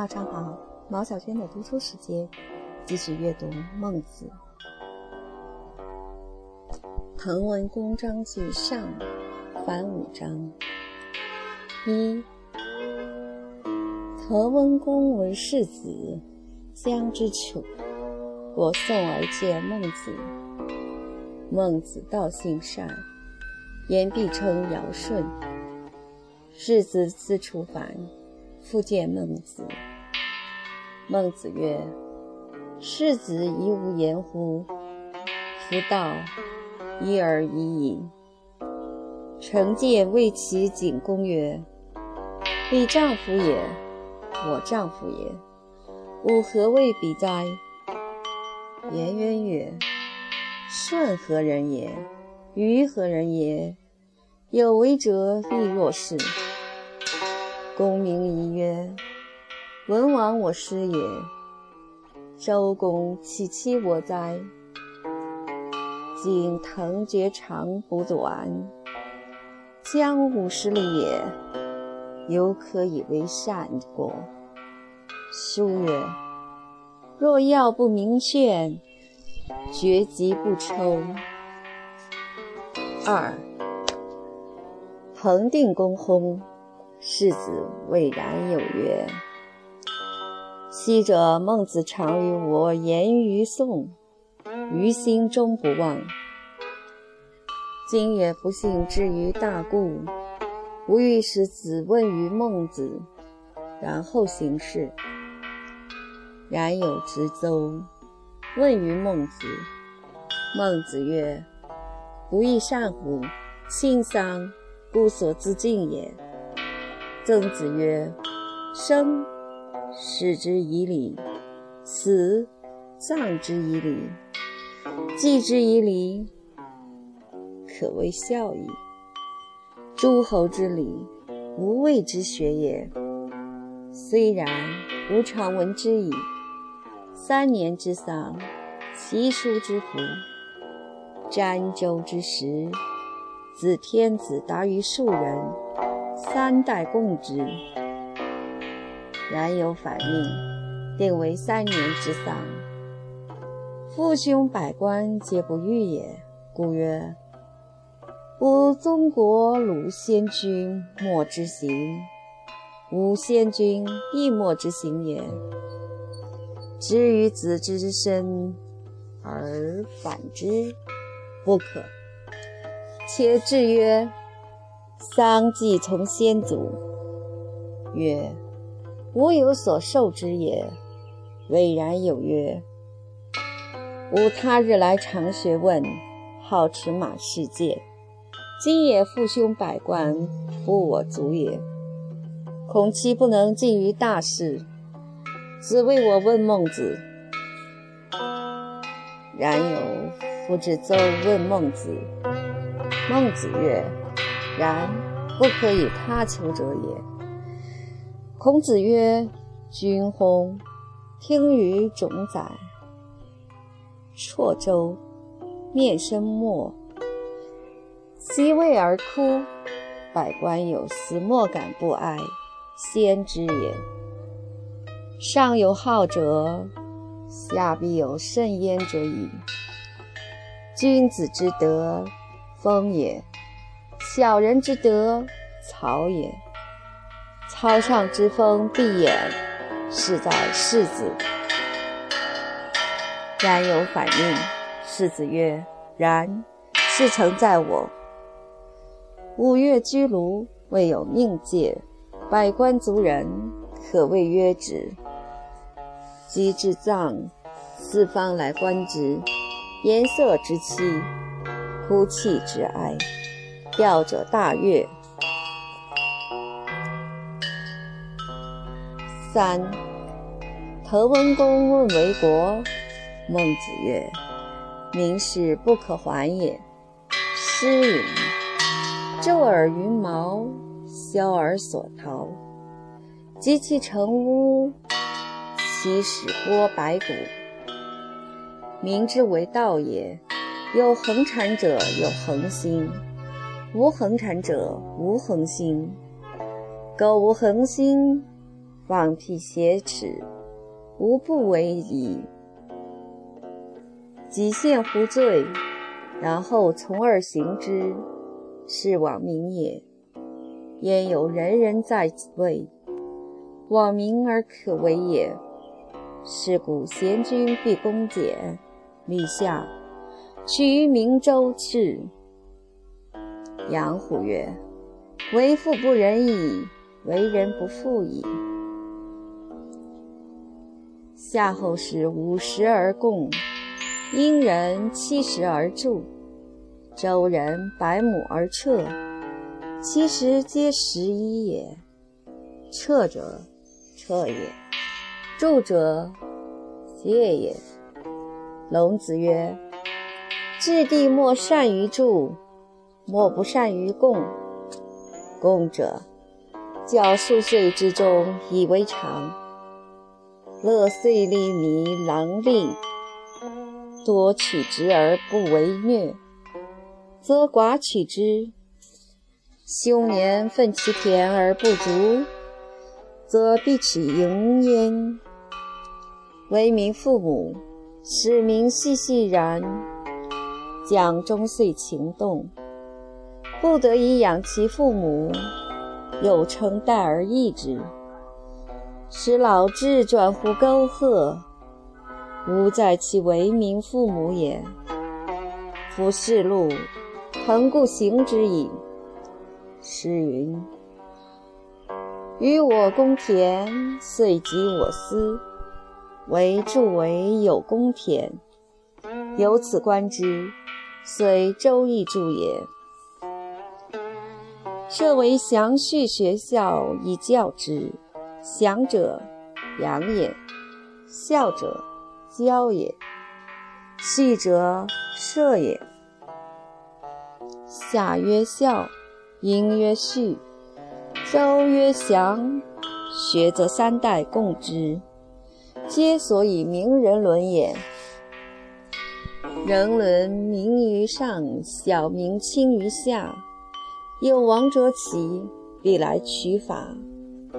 大家好，毛小娟的读书时间，继续阅读《孟子》。滕文公章句上，凡五章。一，滕文公为世子，将之处，过宋而见孟子。孟子道性善，言必称尧舜。世子自楚反，复见孟子。孟子曰：“世子已无言乎？夫道，一而已矣。”成见为其景公曰：“彼丈夫也，我丈夫也，吾何谓比哉？”颜渊曰：“舜何人也？予何人也？有为者亦若是。”公明仪曰：“文王我师也。周公其妻我哉？今藤厥长不短，将五十里也，犹可以为善过。”书曰：“若要不明劝，决疾不抽。”二，彭定公薨。世子谓冉有曰：“昔者孟子常与我言于宋，于心终不忘。今也不幸至于大故，吾欲使子问于孟子，然后行事。”然有之奏，问于孟子。孟子曰：“不亦善乎？亲丧，故所自敬也。”曾子曰：“生，视之以礼；死，葬之以礼；祭之以礼，可谓孝矣。诸侯之礼，无谓之学也。虽然，吾常闻之矣。三年之丧，其叔之福；瞻周之时，子天子达于庶人。”三代共之，然有反命，定为三年之丧。父兄百官皆不欲也，故曰：吾宗国鲁先君莫之行，吾先君亦莫之行也。知于子之身，而反之，不可。且至曰。丧既从先祖，曰：“吾有所受之也。”巍然有曰：“吾他日来常学问，好驰马世界。今也父兄百官，不我族也。恐其不能尽于大事，子为我问孟子。”然有夫之奏问孟子，孟子曰。然不可以他求者也。孔子曰：“君乎，听于冢宰。辍舟，面生墨，其位而哭。百官有司，莫敢不哀，先知也。上有好者，下必有甚焉者矣。君子之德，风也。”小人之德，草也；草上之风，必偃。是在世子。然有反应。世子曰：“然，事成在我。五月居庐，未有命界，百官族人，可谓曰止。及至葬，四方来观之，颜色之凄，哭泣之哀。”吊者大悦。三，滕文公问为国，孟子曰：“民事不可还也。”诗云：“昼而云毛，萧而所逃。及其成屋，其始剥白骨。民之为道也，有恒产者有恒心。”无恒产者无恒心，苟无恒心，放屁挟持，无不为矣。己现乎罪，然后从而行之，是妄民也。焉有人人在位，妄民而可为也？是故贤君必恭俭，立下，取于明周至。杨虎曰：“为富不仁矣，为人不富矣。”夏后氏五十而贡，殷人七十而助，周人百亩而彻，其实皆十一也。彻者，彻也。助者，戒也。龙子曰：“治地莫善于助，莫不善于共。共者，教数岁之中以为常。乐岁利弥郎利，多取之而不为虐，则寡取之；凶年奋其田而不足，则必取盈焉。”为民父母，使民细细然，将终岁情动，不得已养其父母，又称代而益之，使老志转乎沟壑，吾在其为民父母也。夫世路，恒故行之矣。诗云：“与我公田，遂及我私。”为助为有公田，由此观之，虽周易注也。设为详叙学校以教之，祥者养也，孝者教也，序者射也。夏曰孝，殷曰序，周曰祥，学则三代共之。皆所以名人伦也。人伦名于上，小名轻于下。有王者起，必来取法，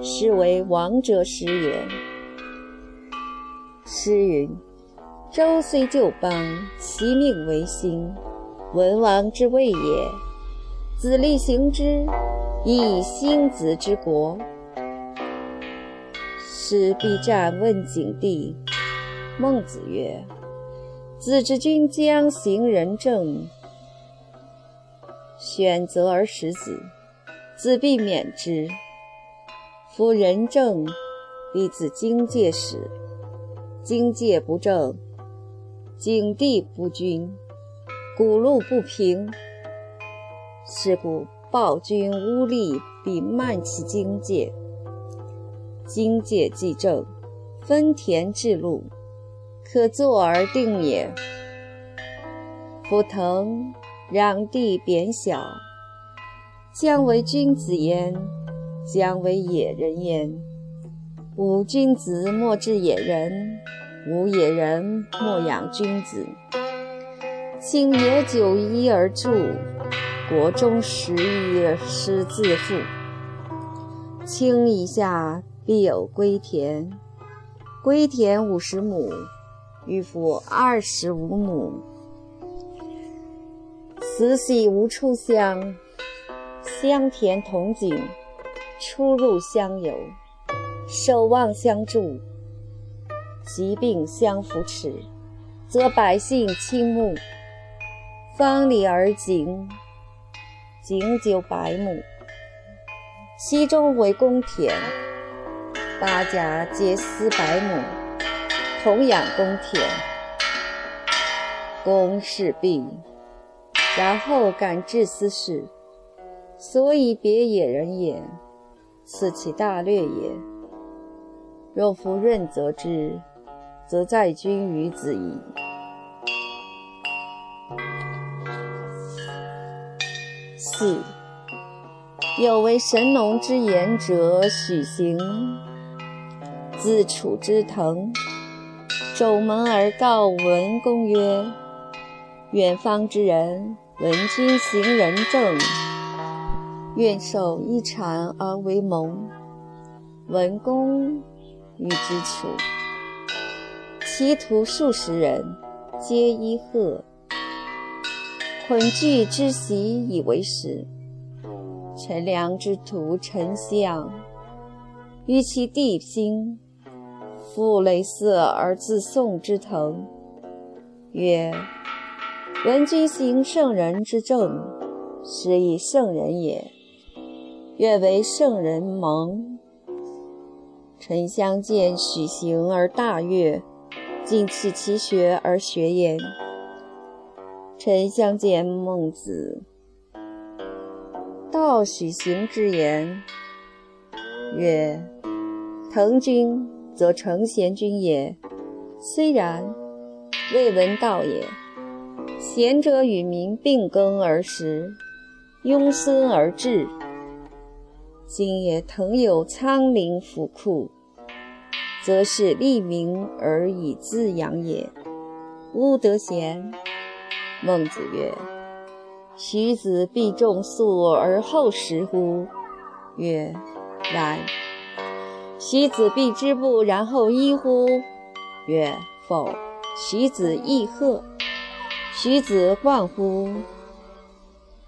是为王者时也。诗云：“周虽旧邦，其命维新。文王之谓也，子立行之，以兴子之国。”使必战问景帝。孟子曰：“子之君将行仁政，选择而使子，子必免之。夫仁政，必自荆戒始。荆戒不正，景帝不均，谷路不平。是故暴君污吏，必慢其荆戒。”经界既正，分田制路，可坐而定也。夫腾攘地贬小，将为君子焉，将为野人焉。吾君子莫治野人，吾野人莫养君子。请野九一而助，国中十一而失自负。卿以下。必有归田，归田五十亩，欲付二十五亩。慈禧无处乡，乡田同景，出入相游，守望相助，疾病相扶持，则百姓倾慕。方里而井，井九百亩，其中为公田。八家皆私百亩，同养公田，公事毕，然后敢治私事，所以别野人也。此其大略也。若夫任则之，则在君于子矣。四有为神农之言者，许行。自楚之滕，守门而告文公曰：“远方之人闻君行仁政，愿受一禅而为盟。文公与之处，其徒数十人，皆依贺。恐惧之习以为食。陈良之徒丞相，与其弟兴，复类似而自宋之腾，曰：“闻君行圣人之政，是以圣人也。愿为圣人蒙。臣相见许行而大悦，尽弃其学而学焉。臣相见孟子，道许行之言，曰：“滕君则成贤君也，虽然，未闻道也。贤者与民并耕而食，庸孙而治。今也腾有仓廪府库，则是利民而以自养也，吾得贤。”孟子曰：“徐子必种粟而后食乎？”曰：“然。”徐子必织布然后衣乎？曰：“否。”徐子亦贺。徐子冠乎？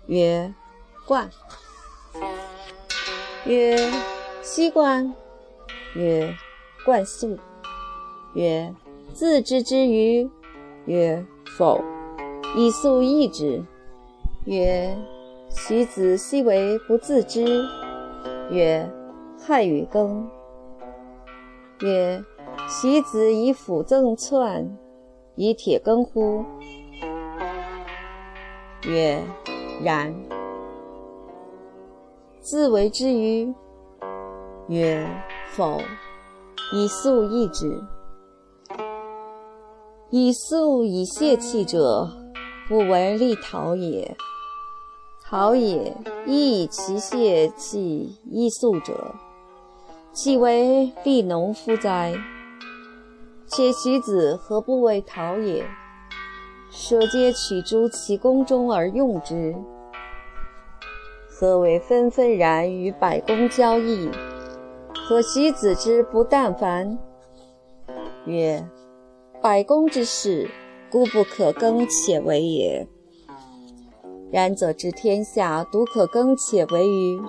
曰：“冠。”曰：“西冠。”曰：“冠素。”曰：“自知之于？”曰：“否。”以素易之，曰：“徐子奚为不自知？”曰：“害与耕。”曰：“徐子以斧赠窜，以铁耕乎？”曰：“然。”自为之于？曰：“否。”以素易之。以素以泄气者。不为利陶也。陶也，亦以其泄气易素者，岂为利农夫哉？且徐子何不为陶也？舍皆取诸其宫中而用之。何为纷纷然与百工交易？何徐子之不但凡？曰：百工之事。故不可更且为也。然则知天下独可更且为于？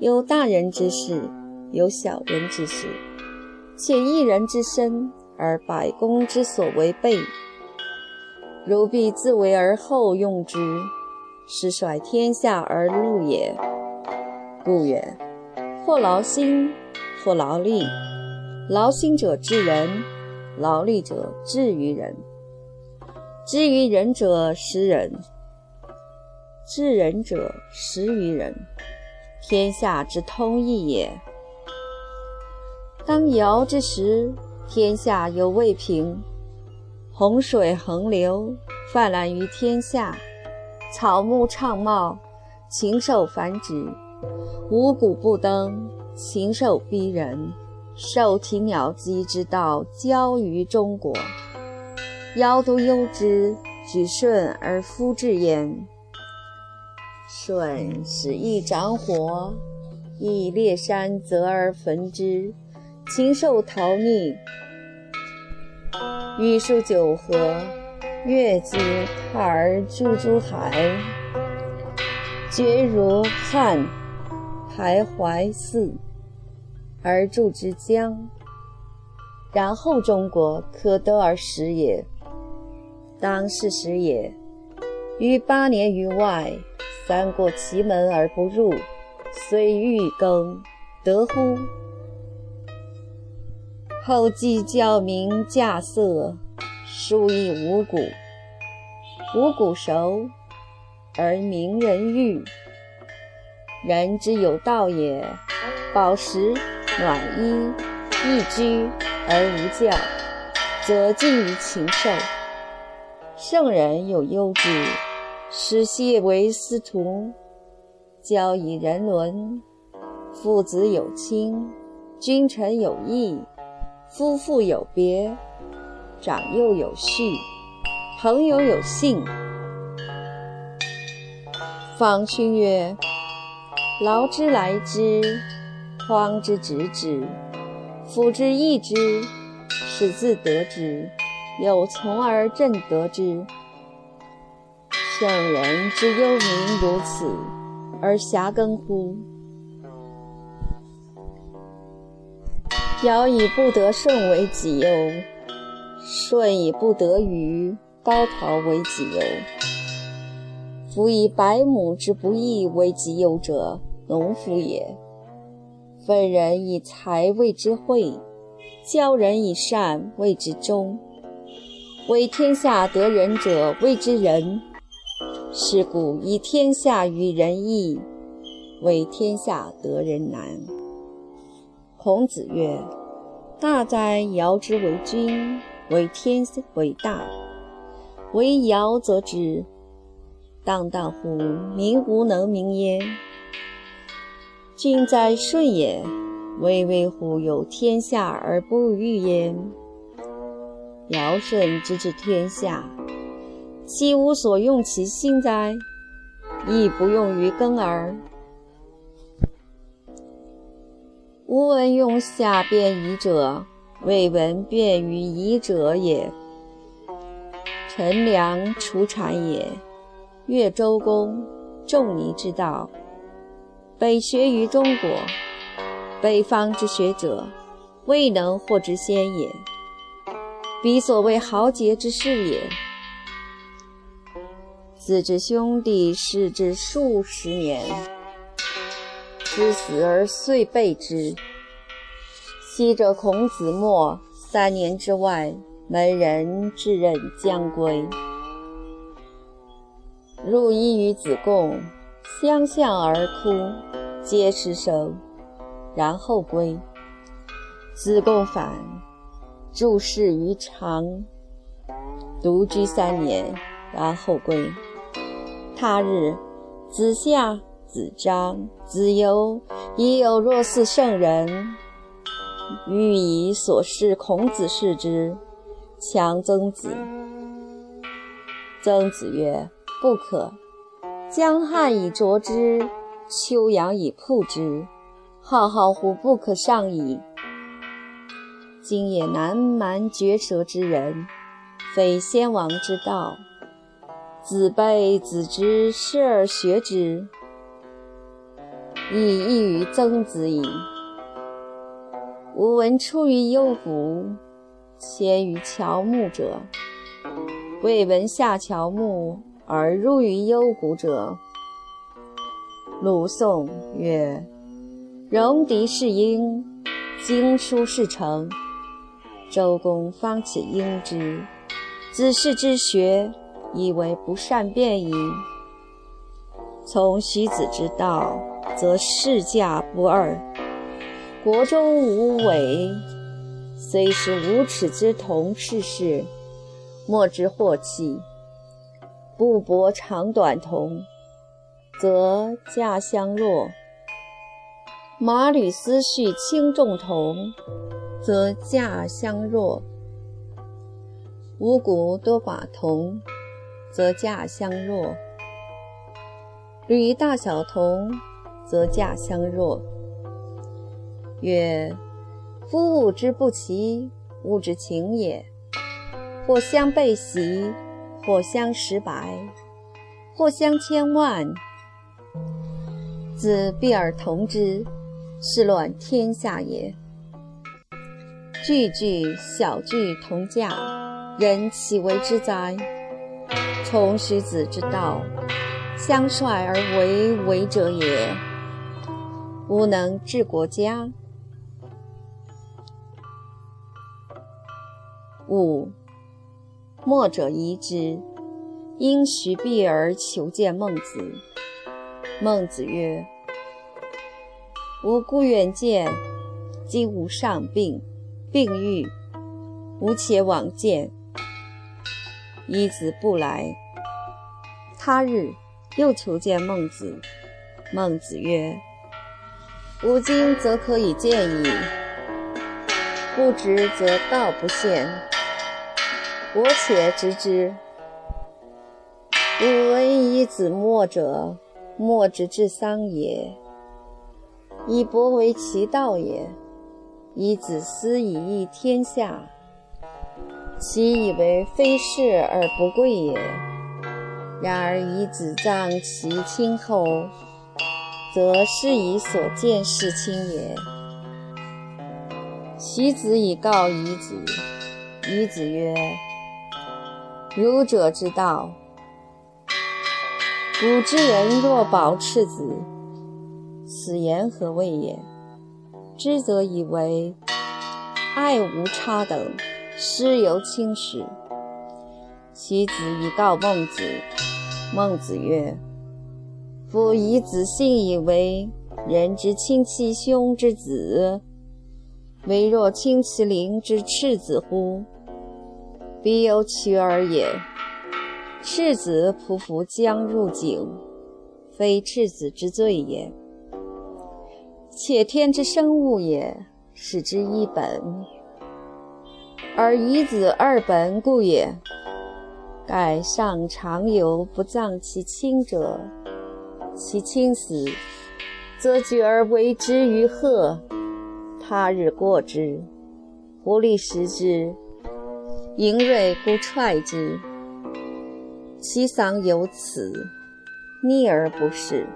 有大人之事，有小人之事，且一人之身而百工之所为备。如必自为而后用之，是率天下而入也。故曰：或劳心，或劳力。劳心者治人。劳力者治于人，治于人者食人，治人者食于人，天下之通义也。当尧之时，天下犹未平，洪水横流，泛滥于天下，草木畅茂，禽兽繁殖，五谷不登，禽兽逼人。兽禽鸟鸡之道交于中国，尧都忧之，举舜而夫治焉。舜使一掌火，以列山泽而焚之，禽兽逃匿。禹数九河，越之，踏而注诸海，绝如汉，排淮泗。而筑之江，然后中国可得而食也。当是时也，于八年于外，三过其门而不入，虽欲耕，得乎？后继教民稼穑，书以五谷，五谷熟，而民人欲。人之有道也，饱食。暖衣逸居而无教，则近于禽兽。圣人有忧之，使谢为司徒，教以人伦。父子有亲，君臣有义，夫妇有别，长幼有序，朋友有信。方勋曰：劳之来之。匡之直之，辅之义之，使自得之，有从而正得之。圣人之忧民如此，而遐耕乎？尧以不得舜为己忧，舜以不得鱼、高陶为己忧。夫以百亩之不义为己忧者，农夫也。分人以财谓之惠，教人以善谓之忠。为天下得仁者谓之仁。是故以天下与人易，为天下得人难。孔子曰：“大哉尧之为君，为天为大，为尧则之。荡荡乎民无能名焉。君在舜也，巍巍乎有天下而不欲焉。尧舜之治天下。”其无所用其心哉？亦不用于耕耳。吾闻用下便夷者，未闻便于夷者也。陈良除产也，越周公，仲尼之道，北学于中国。北方之学者，未能获之先也。彼所谓豪杰之士也。子之兄弟视之数十年，之死而遂备之。昔者孔子没三年之外，门人至任将归，入衣于子贡，相向而哭，皆失声，然后归。子贡反，注释于长，独居三年，然后归。他日，子夏、子张、子游已有若似圣人，欲以所示孔子视之，强曾子。曾子曰：“不可。江汉以濯之，秋阳以曝之，浩浩乎不可上矣。今也南蛮绝舌之人，非先王之道。”子辈子之师而学之，亦异于曾子矣。吾闻出于幽谷，先于乔木者，未闻下乔木而入于幽谷者。鲁宋曰：“戎狄是英，经书是成。周公方且应之，子氏之学。”以为不善辩矣。从徐子之道，则世价不二。国中无伪，虽是无耻之童事事，莫之祸气。不博长短同，则价相若；马履思绪轻重同，则价相若；五谷多寡同。则价相若，履大小同，则价相若。曰：夫物之不齐，物之情也。或相背袭，或相识白，或相千万，子必而同之，是乱天下也。句句小句同价，人岂为之哉？从徐子之道，相率而为为者也。吾能治国家。五，墨者疑之，因徐避而求见孟子。孟子曰：“吾故远见，今吾上病，病愈，吾且往见。”一子不来。他日又求见孟子。孟子曰：“吾今则可以见矣，不直则道不现。我且直之。吾闻以子墨者，墨之至丧也。以博为其道也。以子思以益天下，其以为非是而不贵也。然而以子葬其亲后，则是以所见事亲也。其子以告夷子，夷子曰：“儒者之道，古之人若保赤子，此言何谓也？”知则以为爱无差等，师犹轻视。其子以告孟子，孟子曰：“夫以子信以为人之亲其兄之子，唯若亲其邻之赤子乎？彼有取尔也。赤子匍匐将入井，非赤子之罪也。”且天之生物也，是之一本；而以子二本故也。盖上常有不葬其亲者，其亲死，则举而为之于壑，他日过之，狐狸食之，盈锐故踹之，其丧有此，逆而不是。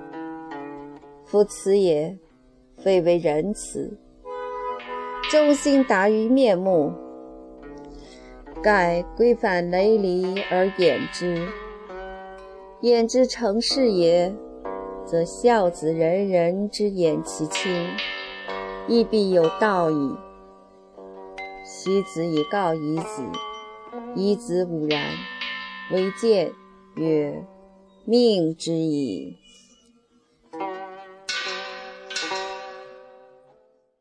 夫此也。非为仁慈，忠心达于面目。盖规范雷离而掩之，掩之成事也，则孝子人人之掩其亲，亦必有道矣。昔子以告夷子，以子午然，为谏曰：“命之矣。”